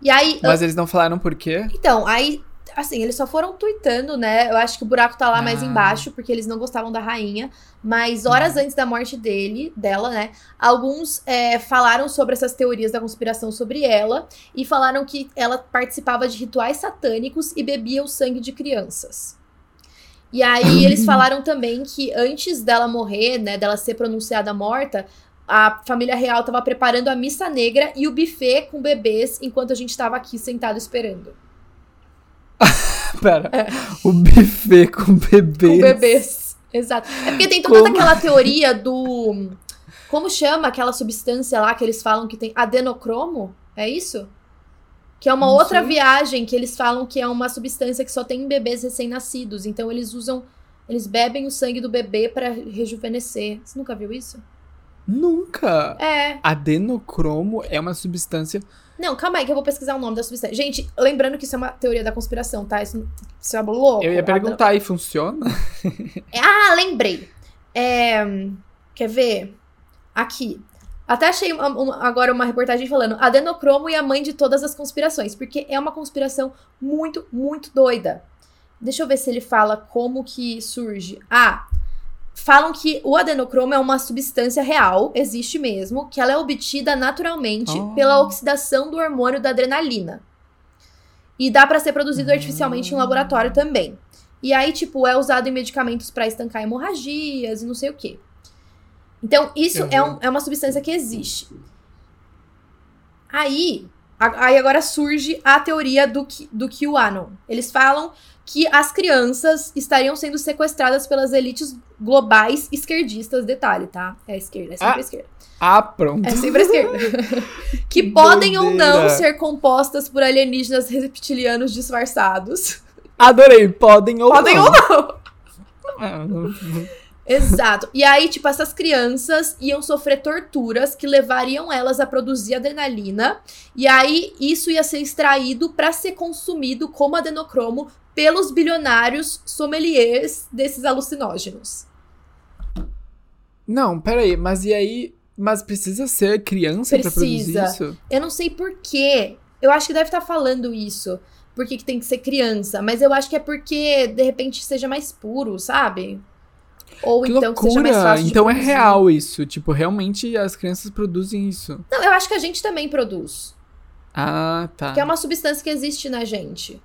E aí. Mas eles não falaram por quê? Então, aí. Assim, eles só foram tweetando, né? Eu acho que o buraco tá lá mais Ah. embaixo, porque eles não gostavam da rainha. Mas horas Uhum. antes da morte dele, dela, né? Alguns é, falaram sobre essas teorias da conspiração sobre ela. E falaram que ela participava de rituais satânicos e bebia o sangue de crianças. E aí <laughs> eles falaram também que antes dela morrer, né? Dela ser pronunciada morta, a família real tava preparando a missa negra e o buffet com bebês enquanto a gente tava aqui sentado esperando. <laughs> Pera. É. O buffet com bebês. Com bebês. Exato. É porque tem toda Como? aquela teoria do. Como chama aquela substância lá que eles falam que tem adenocromo? É isso? Que é uma Não outra sei. viagem que eles falam que é uma substância que só tem em bebês recém-nascidos. Então eles usam. Eles bebem o sangue do bebê pra rejuvenescer. Você nunca viu isso? Nunca. É. Adenocromo é uma substância. Não, calma aí que eu vou pesquisar o nome da substância. Gente, lembrando que isso é uma teoria da conspiração, tá? Isso, isso é louco. Eu ia perguntar, e funciona? <laughs> Ah, lembrei. É, quer ver? Aqui. Até achei uma- uma- agora uma reportagem falando adenocromo e a mãe de todas as conspirações, porque é uma conspiração muito, muito doida. Deixa eu ver se ele fala como que surge. Ah, falam que o adenocromo é uma substância real, existe mesmo, que ela é obtida naturalmente Oh. pela oxidação do hormônio da adrenalina. E dá pra ser produzido artificialmente em laboratório também. E aí, tipo, é usado em medicamentos pra estancar hemorragias e não sei o quê. Então, isso é, um- é uma substância que existe. Aí, a- aí agora surge a teoria do, do QAnon. Eles falam que as crianças estariam sendo sequestradas pelas elites globais esquerdistas, detalhe, tá? É a esquerda, é sempre Ah. a esquerda. Ah, pronto. É sempre a esquerda. que <laughs> Que podem ou não ser compostas por alienígenas reptilianos disfarçados. Adorei. Podem ou Podem não. ou não. <laughs> Exato. E aí, tipo, essas crianças iam sofrer torturas que levariam elas a produzir adrenalina. E aí, isso ia ser extraído para ser consumido como adenocromo pelos bilionários sommeliers desses alucinógenos. Não, peraí. Mas e aí? Mas precisa ser criança pra produzir isso? Eu não sei por quê. Eu acho que deve estar falando isso. Por que, tem que ser criança? Mas eu acho que é porque, de repente, seja mais puro, sabe? Ou Que então que seja mais loucura! fácil Então é real isso. Tipo, realmente as crianças produzem isso. Não, eu acho que a gente também produz. Ah, tá. Que é uma substância que existe na gente.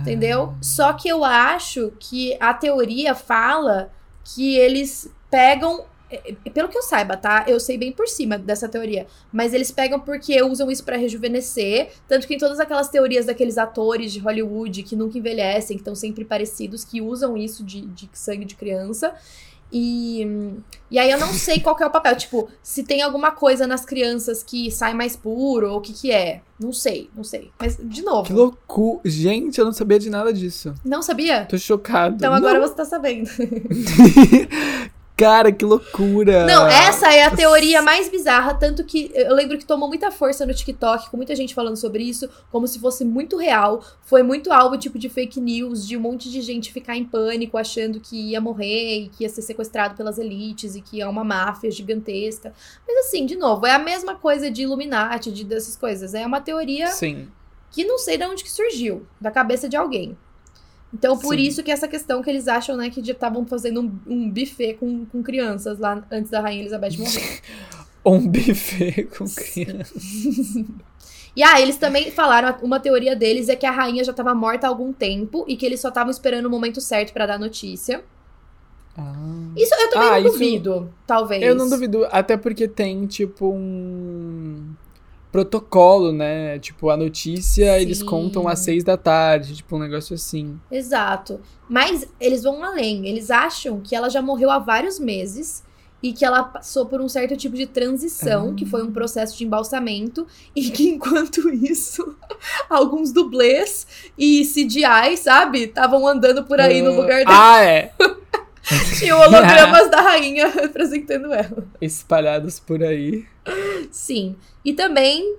Entendeu? Só que eu acho que a teoria fala que eles pegam. é, é, Pelo que eu saiba, tá? Eu sei bem por cima dessa teoria. Mas eles pegam porque usam isso pra rejuvenescer. Tanto que em todas aquelas teorias daqueles atores de Hollywood que nunca envelhecem, que estão sempre parecidos, que usam isso de, de sangue de criança. E, e aí eu não sei qual que é o papel. Tipo, se tem alguma coisa nas crianças que sai mais puro, ou o que que é. Não sei, não sei. Mas, de novo, Que loucura. Gente, eu não sabia de nada disso. não sabia? Tô chocado. Então agora Não. você tá sabendo. <laughs> Cara, que loucura. Não, essa é a teoria mais bizarra, tanto que eu lembro que tomou muita força no TikTok, com muita gente falando sobre isso, como se fosse muito real. Foi muito algo tipo de fake news, de um monte de gente ficar em pânico, achando que ia morrer e que ia ser sequestrado pelas elites e que é uma máfia gigantesca. Mas assim, de novo, é a mesma coisa de Illuminati, de dessas coisas. É uma teoria Sim. que não sei de onde que surgiu, da cabeça de alguém. Então, por Sim. isso que essa questão que eles acham, né, que já estavam fazendo um, um buffet com, com crianças lá antes da Rainha Elizabeth morrer. <laughs> Um buffet com criança. <laughs> E ah, eles também falaram, uma teoria deles é que a rainha já estava morta há algum tempo e que eles só estavam esperando o momento certo pra dar notícia. Ah. Isso eu também Ah, não isso- duvido, talvez. Eu não duvido, até porque tem, tipo, um protocolo, né? Tipo, a notícia eles Sim. contam às seis da tarde, tipo, um negócio assim. Exato. Mas eles vão além. Eles acham que ela já morreu há vários meses e que ela passou por um certo tipo de transição, Ah. que foi um processo de embalsamento, e que <laughs> enquanto isso, <laughs> alguns dublês e CGI, sabe, estavam andando por aí no Ah, lugar dela. Ah, é! <laughs> <laughs> Tinha hologramas <laughs> da rainha <laughs> representando ela. Espalhados por aí. Sim. E também,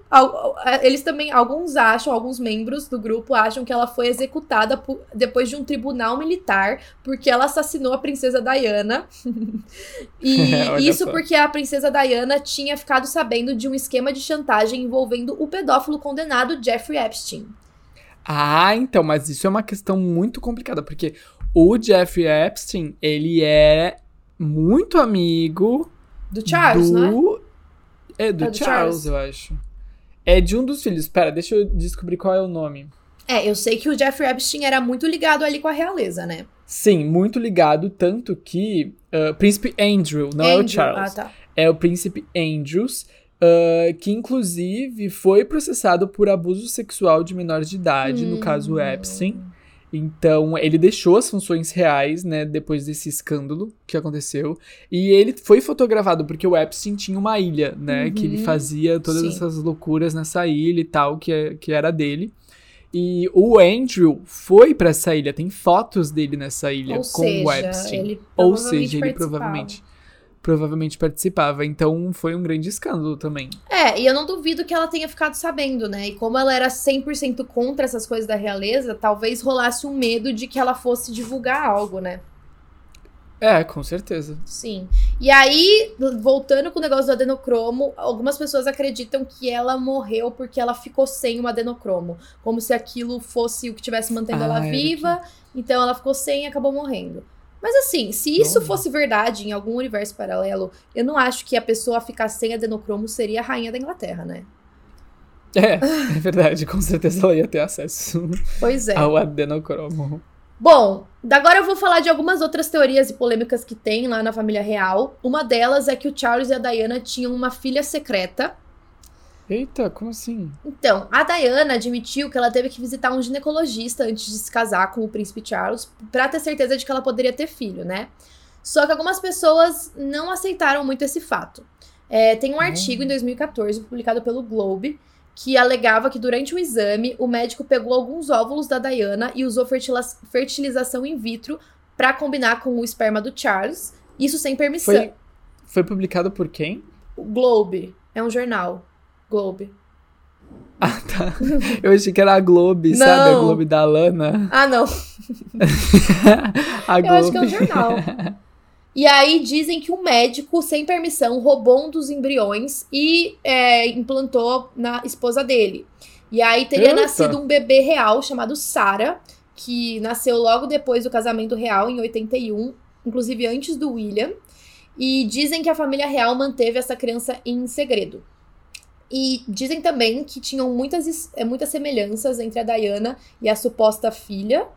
eles também, alguns acham, alguns membros do grupo acham que ela foi executada por- depois de um tribunal militar, porque ela assassinou a princesa Diana. e isso só. porque a princesa Diana tinha ficado sabendo de um esquema de chantagem envolvendo o pedófilo condenado Jeffrey Epstein. Ah, então, mas isso é uma questão muito complicada, porque o Jeffrey Epstein, ele é muito amigo Do Charles, do... não é? Do, É do Charles, Charles. eu acho. É de um dos filhos. Pera, deixa eu descobrir qual é o nome. É, eu sei que o Jeffrey Epstein era muito ligado ali com a realeza, né? Sim, muito ligado, tanto que ah, Príncipe Andrew, não é o Andrew. Charles. Ah, tá. É o Príncipe Andrews, ah, que inclusive foi processado por abuso sexual de menores de idade, no caso Hum. Epstein. Então, ele deixou as funções reais, né, depois desse escândalo que aconteceu. E ele foi fotografado porque o Epstein tinha uma ilha, né, que ele Uhum. fazia todas Sim. essas loucuras nessa ilha e tal, que, é, que era dele. E o Andrew foi pra essa ilha, tem fotos dele nessa ilha Ou com seja, o Epstein. ele Ou seja, ele participava. provavelmente provavelmente participava. Então foi um grande escândalo também. É, e eu não duvido que ela tenha ficado sabendo, né? E como ela era 100% contra essas coisas da realeza, talvez rolasse um medo de que ela fosse divulgar algo, né? É, com certeza. Sim. E aí, voltando com o negócio do adenocromo, algumas pessoas acreditam que ela morreu porque ela ficou sem o adenocromo. Como se aquilo fosse o que estivesse mantendo Ah, ela viva. Então ela ficou sem e acabou morrendo. Mas assim, se isso fosse verdade em algum universo paralelo, eu não acho que a pessoa ficar sem adenocromo seria a rainha da Inglaterra, né? É, é verdade, com certeza ela ia ter acesso Pois é. ao adenocromo. Bom, agora eu vou falar de algumas outras teorias e polêmicas que tem lá na família real. Uma delas é que o Charles e a Diana tinham uma filha secreta. Eita, como assim? Então, a Diana admitiu que ela teve que visitar um ginecologista antes de se casar com o príncipe Charles pra ter certeza de que ela poderia ter filho, né? Só que algumas pessoas não aceitaram muito esse fato. É, tem um artigo em 2014 publicado pelo Globe que alegava que durante o exame o médico pegou alguns óvulos da Diana e usou fertilização in vitro pra combinar com o esperma do Charles. Isso sem permissão. Foi, foi publicado por quem? O Globe é um jornal. Globe. <laughs> Ah, tá. Eu achei que era a Globe, sabe? A Não. Globe da Lana. Ah, não. <laughs> a Eu acho que é um Globe. jornal. E aí dizem que um médico, sem permissão, roubou um dos embriões e é, implantou na esposa dele. E aí teria Eita. nascido um bebê real chamado Sarah, que nasceu logo depois do casamento real, em 81, inclusive antes do William. E dizem que a família real manteve essa criança em segredo. E dizem também que tinham muitas, eh, muitas semelhanças entre a Diana e a suposta filha.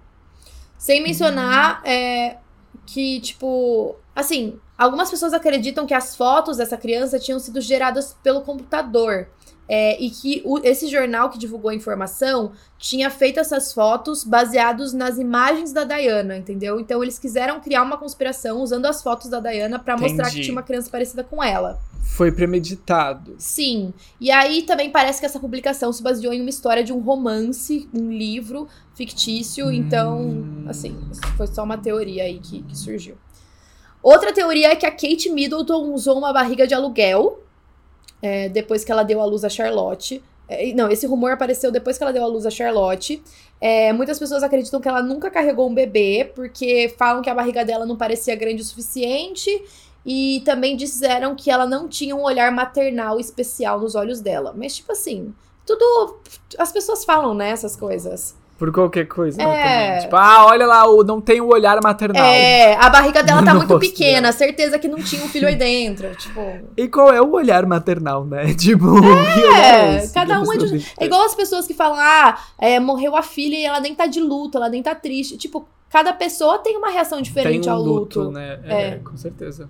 Sem mencionar é, que, tipo. Assim, algumas pessoas acreditam que as fotos dessa criança tinham sido geradas pelo computador. É, e que o- esse jornal que divulgou a informação tinha feito essas fotos baseados nas imagens da Diana, entendeu? Então eles quiseram criar uma conspiração usando as fotos da Diana pra mostrar que tinha uma criança parecida com ela. Foi premeditado. Sim. E aí também parece que essa publicação se baseou em uma história de um romance, um livro fictício. Então, Hum. assim, isso foi só uma teoria aí que, que surgiu. Outra teoria é que a Kate Middleton usou uma barriga de aluguel é, depois que ela deu à luz a Charlotte. É, não, esse rumor apareceu depois que ela deu à luz a Charlotte. É, muitas pessoas acreditam que ela nunca carregou um bebê, porque falam que a barriga dela não parecia grande o suficiente. E também disseram que ela não tinha um olhar maternal especial nos olhos dela. Mas, tipo assim, tudo. As pessoas falam, né, essas coisas. Por qualquer coisa, né, É. Tipo, ah, olha lá, não tem o olhar maternal. É, a barriga dela tá muito <laughs> pequena, certeza que não tinha um filho aí dentro. <laughs> Tipo. E qual é o olhar maternal, né? <laughs> Tipo, olhar esse cada a um é de- É igual as pessoas que falam, ah, é, morreu a filha e ela nem tá de luto, ela nem tá triste. Tipo, cada pessoa tem uma reação diferente um ao luto. luto, né? É, É. com certeza.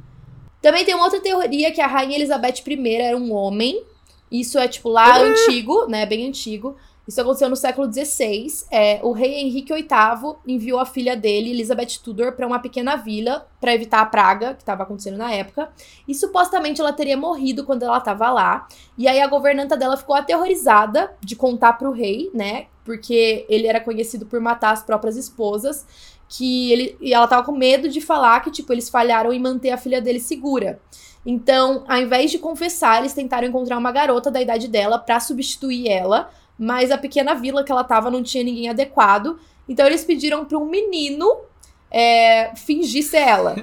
Também tem uma outra teoria que a Rainha Elizabeth I era um homem. Isso é, tipo, lá antigo, né? Bem antigo. Isso aconteceu no século XVI. É, o rei Henrique VIII enviou a filha dele, Elizabeth Tudor, para uma pequena vila para evitar a praga que estava acontecendo na época. E supostamente ela teria morrido quando ela estava lá. E aí a governanta dela ficou aterrorizada de contar pro rei, né? Porque ele era conhecido por matar as próprias esposas. Que ele, e ela tava com medo de falar que, tipo, eles falharam em manter a filha dele segura. Então, ao invés de confessar, eles tentaram encontrar uma garota da idade dela pra substituir ela, mas a pequena vila que ela tava não tinha ninguém adequado. Então, eles pediram pra um menino é, fingir ser ela.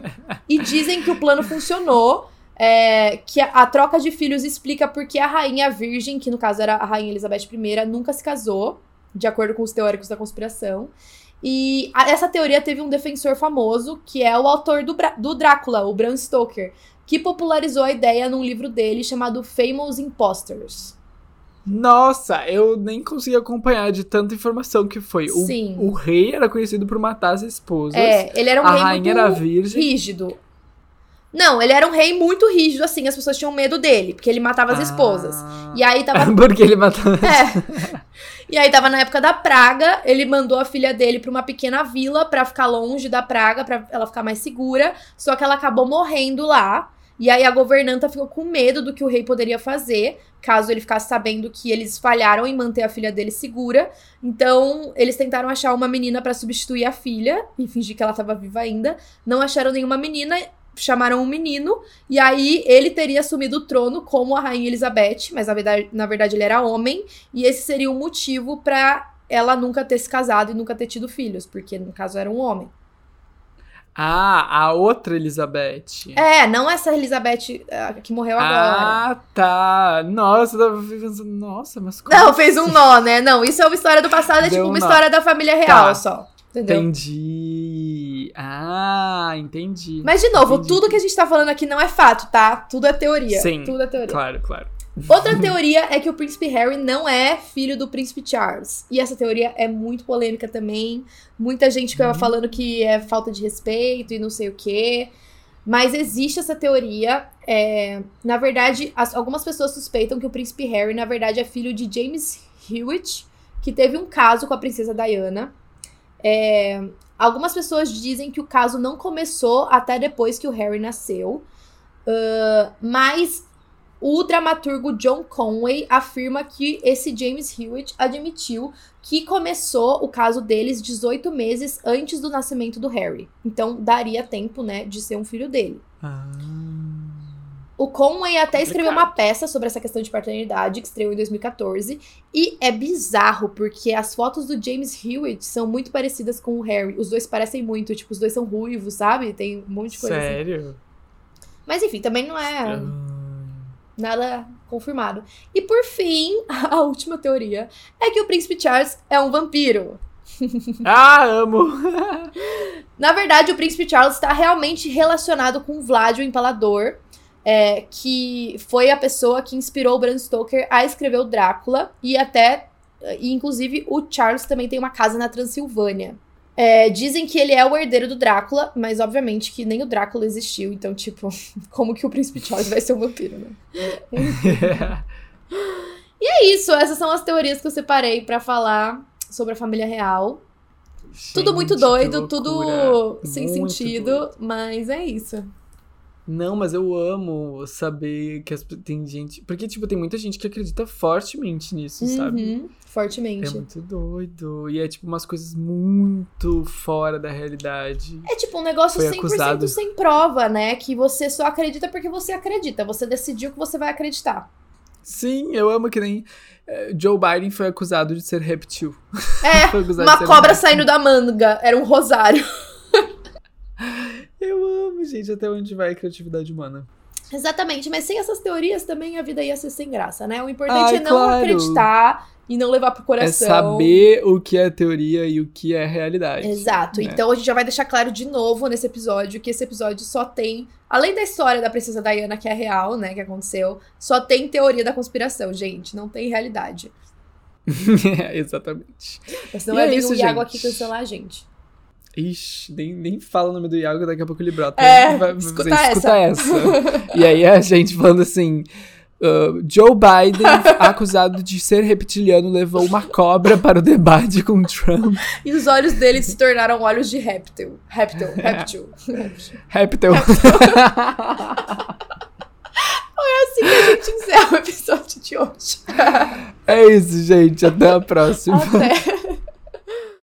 E dizem que o plano funcionou. é, que a, a troca de filhos explica porque a rainha virgem, que no caso era a rainha Elizabeth I, nunca se casou, de acordo com os teóricos da conspiração. E a- essa teoria teve um defensor famoso, que é o autor do, do Drácula, o Bram Stoker, que popularizou a ideia num livro dele chamado Famous Imposters. Nossa, eu nem consegui acompanhar de tanta informação que foi. O, Sim. o rei era conhecido por matar as esposas. É, ele era um a rei rainha muito era virgem. rígido. Não, ele era um rei muito rígido, assim, as pessoas tinham medo dele, porque ele matava as esposas. Ah. E aí tava <laughs> Porque ele matou. É. <laughs> E aí tava na época da praga, ele mandou a filha dele pra uma pequena vila pra ficar longe da praga, pra ela ficar mais segura, só que ela acabou morrendo lá. E aí a governanta ficou com medo do que o rei poderia fazer, caso ele ficasse sabendo que eles falharam em manter a filha dele segura. Então, eles tentaram achar uma menina pra substituir a filha e fingir que ela tava viva ainda. Não acharam nenhuma menina, chamaram um menino e aí ele teria assumido o trono como a rainha Elizabeth, mas na verdade, na verdade ele era homem, e esse seria o motivo pra ela nunca ter se casado e nunca ter tido filhos, porque no caso era um homem. Ah, a outra Elizabeth. É, não essa Elizabeth uh, que morreu agora. Ah, tá. Nossa, eu tava pensando, nossa, mas como Não, fez um nó, né? Não, isso é uma história do passado, é Deu tipo um uma nó. história da família real Tá. só. Entendeu? Entendi. Ah, entendi. Mas, de novo, Entendi. tudo que a gente tá falando aqui não é fato, tá? Tudo é teoria. Sim. Tudo é teoria. Claro, claro. Outra teoria é que o príncipe Harry não é filho do príncipe Charles. E essa teoria é muito polêmica também. Muita gente ficava falando que é falta de respeito e não sei o quê. Mas existe essa teoria. é, Na verdade, as- algumas pessoas suspeitam que o príncipe Harry, na verdade, é filho de James Hewitt, que teve um caso com a princesa Diana. É, Algumas pessoas dizem que o caso não começou até depois que o Harry nasceu. Ah, mas o dramaturgo John Conway afirma que esse James Hewitt admitiu que começou o caso deles 18 meses antes do nascimento do Harry. Então daria tempo, né, de ser um filho dele. Ah. O Conway até escreveu Complicado. uma peça sobre essa questão de paternidade, que estreou em 2014. E é bizarro, porque as fotos do James Hewitt são muito parecidas com o Harry. Os dois parecem muito, tipo, os dois são ruivos, sabe? Tem um monte de coisa assim. Sério? Mas enfim, também não é Ah. Nada confirmado. E por fim, <laughs> a última teoria é que o príncipe Charles é um vampiro. <laughs> Ah, amo! <laughs> Na verdade, o príncipe Charles está realmente relacionado com Vlad, o Empalador, é, que foi a pessoa que inspirou o Bram Stoker a escrever o Drácula e até, e inclusive, o Charles também tem uma casa na Transilvânia. É, dizem que ele é o herdeiro do Drácula, mas obviamente que nem o Drácula existiu, então, tipo, <laughs> como que o príncipe Charles vai ser um vampiro, né? <laughs> É isso, essas são as teorias que eu separei pra falar sobre a família real. tudo muito Gente, doido, tudo sem Muito sentido, doido. mas é isso. Não, mas eu amo saber que as, tem gente. Porque, tipo, tem muita gente que acredita fortemente nisso, sabe? Uhum, fortemente. É muito doido. E é, tipo, umas coisas muito fora da realidade. É tipo um negócio Foi 100% acusado. sem prova, né? Que você só acredita porque você acredita. Você decidiu que você vai acreditar. Sim, eu amo que nem. eh, Joe Biden foi acusado de ser reptil. É, <laughs> uma cobra reptil. saindo da manga. Era um rosário. Gente, até onde vai a criatividade humana. Exatamente, mas sem essas teorias também a vida ia ser sem graça, né? O importante Ai, é não claro. acreditar e não levar pro coração. É saber o que é teoria e o que é realidade. Exato. né? Então a gente já vai deixar claro de novo nesse episódio que esse episódio só tem, além da história da princesa Diana que é real, né, que aconteceu, só tem teoria da conspiração, gente, não tem realidade. <laughs> Exatamente. Mas senão E é vir isso, o Iago gente. aqui cancelar a gente. Ixi, nem, nem fala o nome do Iago, daqui a pouco ele brota. É, Vai- escuta você essa. essa. <laughs> e aí a gente falando assim. uh, Joe Biden, <laughs> acusado de ser reptiliano, levou uma cobra para o debate com Trump. E os olhos dele se tornaram olhos de réptil. Réptil, réptil. <laughs> Réptil. assim que a gente encerra o episódio de hoje. é isso, gente. Até a próxima. Até.